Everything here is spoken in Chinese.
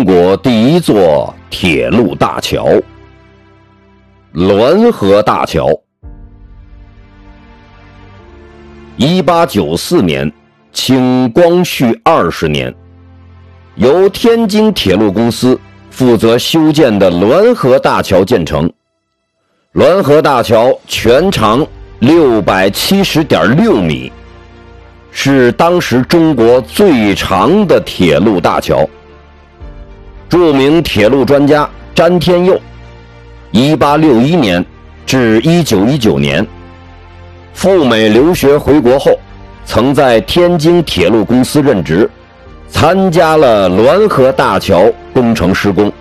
中国第一座铁路大桥——滦河大桥。一八九四年，清光绪二十年，由天津铁路公司负责修建的滦河大桥建成。滦河大桥全长六百七十点六米，是当时中国最长的铁路大桥。著名铁路专家詹天佑一八六一年至一九一九年赴美留学回国后，曾在天津铁路公司任职，参加了滦河大桥工程施工。